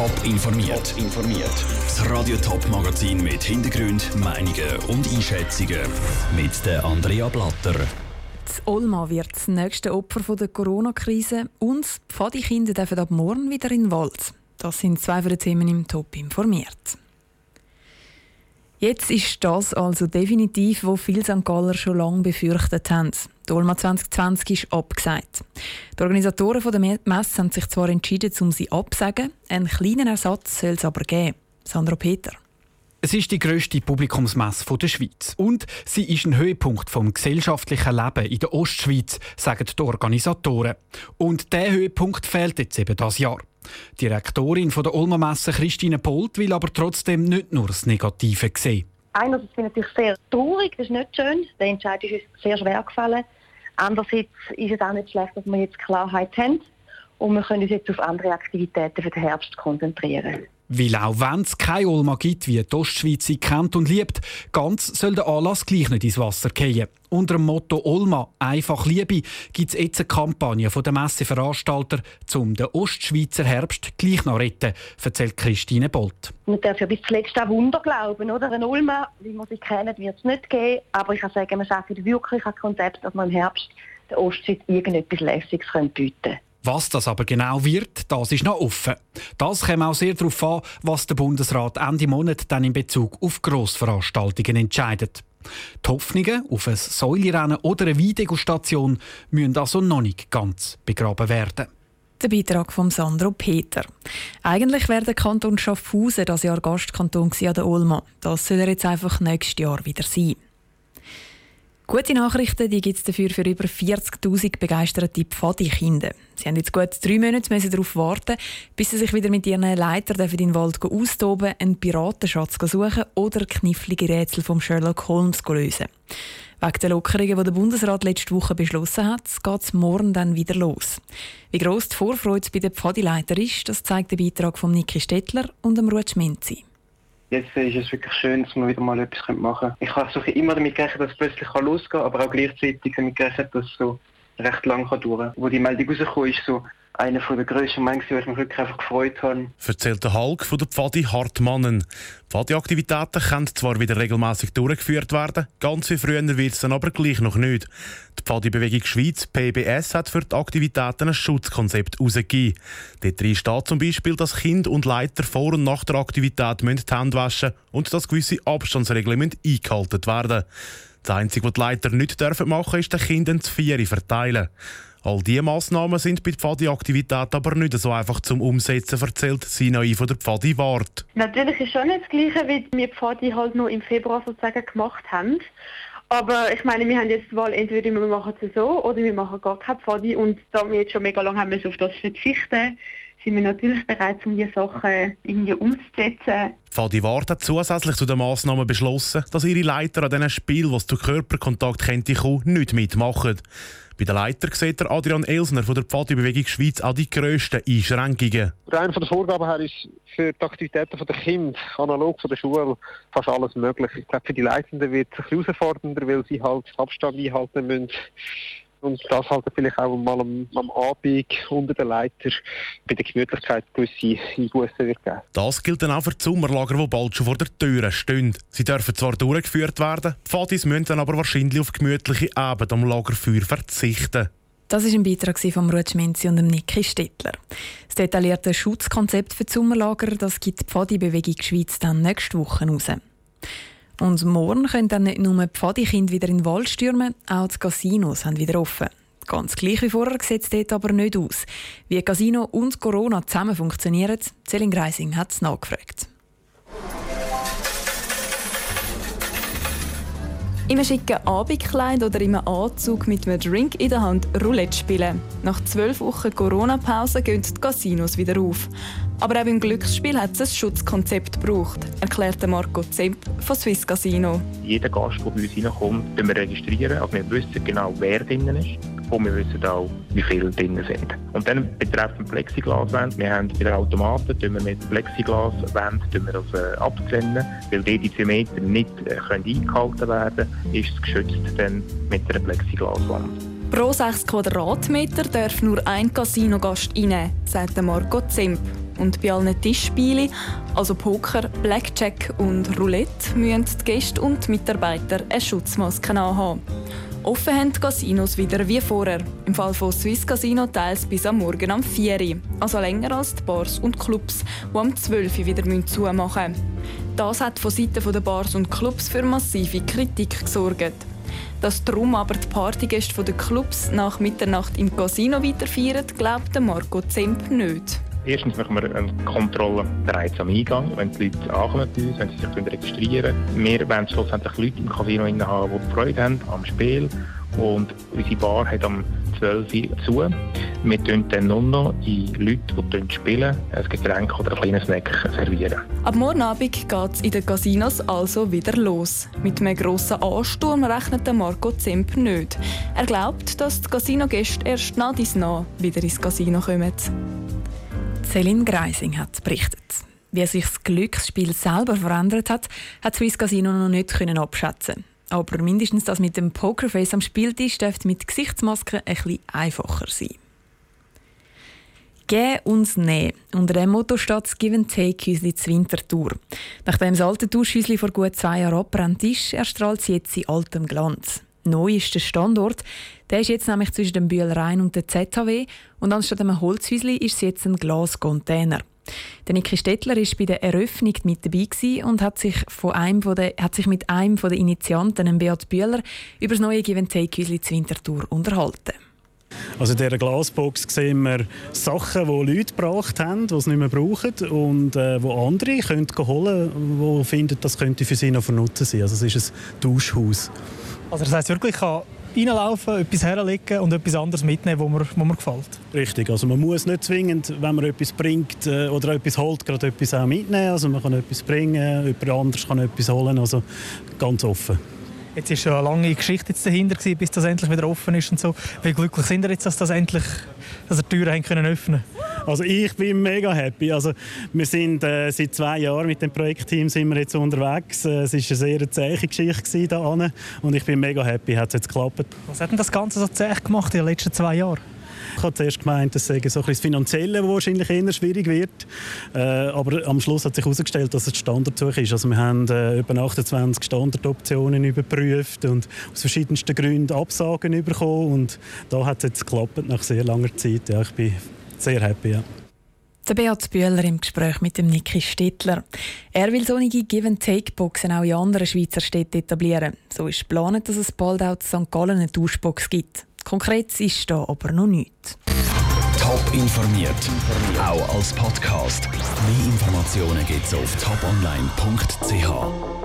Top informiert. informiert. Das Radio Top Magazin mit Hintergrund, Meinungen und Einschätzungen mit der Andrea Blatter. Das Olma wird das nächste Opfer der Corona-Krise und die Pfadikinder dürfen ab morgen wieder in den Wald. Das sind zwei von den Themen im Top informiert. Jetzt ist das also definitiv, was viele St. Galler schon lange befürchtet haben. Die Olma 2020 ist abgesagt. Die Organisatoren der Messe haben sich zwar entschieden, um sie abzusagen, einen kleinen Ersatz soll es aber geben. Sandra Peter. Es ist die grösste Publikumsmesse der Schweiz und sie ist ein Höhepunkt vom gesellschaftlichen Leben in der Ostschweiz, sagen die Organisatoren. Und der Höhepunkt fehlt jetzt eben das Jahr. Die Direktorin der Ulmer Messe, Christine Polt, will aber trotzdem nicht nur das Negative sehen. Einerseits bin ich natürlich sehr traurig, das ist nicht schön. Der Entscheid ist uns sehr schwer gefallen. Andererseits ist es auch nicht schlecht, dass wir jetzt Klarheit haben und wir können uns jetzt auf andere Aktivitäten für den Herbst konzentrieren. Weil auch wenn es keine Olma gibt, wie die Ostschweiz sie kennt und liebt, ganz soll der Anlass gleich nicht ins Wasser fallen. Unter dem Motto Olma, einfach Liebe, gibt es jetzt eine Kampagne von den Messeveranstalter, um den Ostschweizer Herbst gleich noch retten, erzählt Christine Bolt. Man darf ja bis zuletzt auch Wunder glauben, oder? Ein Olma, wie man sie kennt, wird es nicht geben, aber ich kann sagen, wir schaffen wirklich ein Konzept, dass man im Herbst der Ostschweiz irgendetwas Lässiges bieten können. Was das aber genau wird, das ist noch offen. Das kommt auch sehr darauf an, was der Bundesrat Ende Monat dann in Bezug auf Grossveranstaltungen entscheidet. Die Hoffnungen auf ein Säulerennen oder eine Weidegustation müssen also noch nicht ganz begraben werden. Der Beitrag von Sandro Peter. Eigentlich wäre der Kanton Schaffhausen das Jahr Gastkanton an der Ulma. Das soll er jetzt einfach nächstes Jahr wieder sein. Gute Nachrichten gibt es dafür für über 40.000 begeisterte Pfadi-Kinder. Sie haben jetzt gut drei Monate darauf warten, bis sie sich wieder mit ihren Leitern in den Wald austoben, einen Piratenschatz suchen oder knifflige Rätsel von Sherlock Holmes lösen. Wegen der Lockerungen, die der Bundesrat letzte Woche beschlossen hat, geht es morgen dann wieder los. Wie gross die Vorfreude bei den Pfadileitern ist, das zeigt der Beitrag von Niki Stettler und Ruth Schminzi. Jetzt ist es wirklich schön, dass man wieder mal etwas machen können. Ich versuche immer damit gerechnet, dass es plötzlich losgehen kann, aber auch gleichzeitig damit gerechnet, dass es so recht lang kann dauern kann. Wo die Meldung rausgekommen ist, so einer der grössten Momente, wo ich mich wirklich einfach gefreut habe. Erzählt der Hulk von der Pfadi Hartmannen. Pfadi-Aktivitäten können zwar wieder regelmäßig durchgeführt werden, ganz wie früher wird es dann aber gleich noch nicht. Die Pfadi-Bewegung Schweiz, PBS, hat für die Aktivitäten ein Schutzkonzept herausgegeben. Dort steht zum Beispiel, dass Kind und Leiter vor und nach der Aktivität die Hände waschen und dass gewisse Abstandsregeln eingehalten werden Das Einzige, was die Leiter nicht machen dürfen, ist den Kindern zu Vieri verteilen. All diese Massnahmen sind bei der Pfadi-Aktivität aber nicht so einfach zum Umsetzen, erzählt Sinai von der Pfadi Wart. Natürlich ist schon nicht das Gleiche, wie wir Pfadi halt nur im Februar sozusagen gemacht haben. Aber ich meine, wir haben jetzt die Wahl, entweder wir machen es so oder wir machen gar kein Pfadi. Und da wir jetzt schon mega lange haben auf das verzichten sind wir natürlich bereit, um diese Sachen irgendwie umzusetzen. Fadi Ward hat zusätzlich zu den Massnahmen beschlossen, dass ihre Leiter an diesen Spielen, was zu Körperkontakt könnte kommen, nicht mitmachen. Bei den Leitern sieht Adrian Elsner von der Pfadi-Bewegung Schweiz auch die grössten Einschränkungen. Eine der Vorgaben her ist für die Aktivitäten der Kinder, analog von der Schule, fast alles möglich. Ich glaube, für die Leitenden wird es herausfordernder, weil sie halt Abstand einhalten müssen und das halt vielleicht auch mal am, am Abend unter den Leiter bei der Gemütlichkeit gewisse Einbußen wird geben. Das gilt dann auch für die Sommerlager, die bald schon vor der Tür stehen. Sie dürfen zwar durchgeführt werden, die Fadis müssen dann aber wahrscheinlich auf gemütliche Abend am Lagerfeuer verzichten. Das ist ein Beitrag von Ruth Schminzi und Niki Stettler. Das detaillierte Schutzkonzept für die Sommerlager das gibt die Pfadi-Bewegung Schweiz dann nächste Woche raus. Und morgen können dann nicht nur die Pfadikinder wieder in den Wald stürmen, auch die Casinos haben wieder offen. Ganz gleich wie vorher sieht es dort aber nicht aus. Wie Casino und Corona zusammen funktionieren, Celine Greising hat es nachgefragt. Einem schicken Abendkleid oder in einem Anzug mit einem Drink in der Hand Roulette spielen. Nach zwölf Wochen Corona-Pause gehen die Casinos wieder auf. Aber auch beim Glücksspiel hat es ein Schutzkonzept gebraucht, erklärte Marco Zemp von Swiss Casino. Jeder Gast, der bei uns reinkommt, wir registrieren. Also wir wissen genau, wer drin ist. Und wir wissen auch, wie viele drin sind. Und dann betreffend Plexiglaswände. Wir haben bei den Automaten wir mit Plexiglaswänden wir das, äh, abtrennen. Weil die Dizimeter nicht äh, können eingehalten werden können, ist es geschützt dann mit einer Plexiglaswand. Pro 6 Quadratmeter darf nur ein Casinogast rein, sagt Marco Zemp. Und bei allen Tischspielen, also Poker, Blackjack und Roulette, müssen die Gäste und die Mitarbeiter eine Schutzmaske anhaben. Offen haben die Casinos wieder wie vorher. Im Fall von Swiss Casino teils bis am Morgen am 4 Uhr. Also länger als die Bars und Clubs, die am 12 Uhr wieder zumachen müssen. Das hat von Seiten der Bars und Clubs für massive Kritik gesorgt. Dass darum aber die Partygäste der Clubs nach Mitternacht im Casino weiterfeiern, glaubt Marco Zemp nicht. Erstens machen wir eine Kontrolle bereits am Eingang, wenn die Leute ankommen bei uns, wenn sie sich registrieren können. Wir wollen schlussendlich Leute im Casino haben, die Freude haben am Spiel. Und unsere Bar hat am 12 Uhr zu. Wir tun dann nur noch die Leute, die spielen, ein Getränk oder ein kleines Snack servieren. Ab morgen Abend geht es in den Casinos also wieder los. Mit einem grossen Ansturm rechnet Marco Zemp nicht. Er glaubt, dass die Casinogäste erst nach dies nach wieder ins Casino kommen. Celine Greising hat berichtet. Wie sich das Glücksspiel selber verändert hat, hat Swiss Casino noch nicht können abschätzen. Aber mindestens das mit dem Pokerface am Spieltisch dürfte mit Gesichtsmaske ein bisschen einfacher sein. Geh uns nehmen. Unter dem Motto steht das Give and Take Häusli zur Wintertour. Nachdem das alte Tauschhäusli vor gut zwei Jahren abbrennt ist, erstrahlt es jetzt in altem Glanz. Neu ist der Standort. Der ist jetzt nämlich zwischen dem Bühlerrhein und der ZHW und anstatt einem Holzhäusli ist es jetzt ein Glascontainer. Der Niki Stettler war bei der Eröffnung mit dabei und hat sich, von einem von der, hat sich mit einem der Initianten, Beat Bühler, über das neue Give Take Häusli zur Winterthur unterhalten. Also in dieser Glasbox sehen wir Sachen, die Leute gebracht haben, die sie nicht mehr brauchen und äh, wo andere können holen können, die finden, das könnte für sie noch von Nutzen sein. Also es ist ein Tauschhaus. Also das heisst wirklich, ich kann reinlaufen, etwas herlegen und etwas anderes mitnehmen, wo mir, wo mir gefällt. Richtig, also man muss nicht zwingend, wenn man etwas bringt äh, oder etwas holt, gerade etwas auch mitnehmen. Also man kann etwas bringen, jemand anderes kann etwas holen, also ganz offen. Jetzt ist schon eine lange Geschichte jetzt dahinter gewesen, bis das endlich wieder offen ist und so. Wie glücklich sind wir jetzt, dass das endlich, dass wir die Türen haben können öffnen? Also ich bin mega happy. Also wir sind äh, seit zwei Jahren mit dem Projektteam sind wir jetzt unterwegs. Äh, es ist eine sehr zähe Geschichte da und ich bin mega happy, hat es jetzt geklappt. Was hat denn das Ganze so zäh gemacht in den letzten zwei Jahren? Ich habe zuerst gemeint, dass es so ein das Finanzielle wahrscheinlich eher schwierig wird. Äh, aber am Schluss hat sich herausgestellt, dass es Standardsuche ist. Also wir haben äh, über 28 Standardoptionen überprüft und aus verschiedensten Gründen Absagen bekommen. Und da hat es jetzt geklappt nach sehr langer Zeit. Ja, ich bin sehr happy. Ja. Der Beat Bühler im Gespräch mit dem Niki Stittler. Er will solche Give-and-Take-Boxen auch in anderen Schweizer Städten etablieren. So ist geplant, dass es bald auch in St. Gallen eine Tauschbox gibt. Konkret ist da aber noch nichts. Top informiert, auch als Podcast. Mehr Informationen gibt es auf toponline.ch.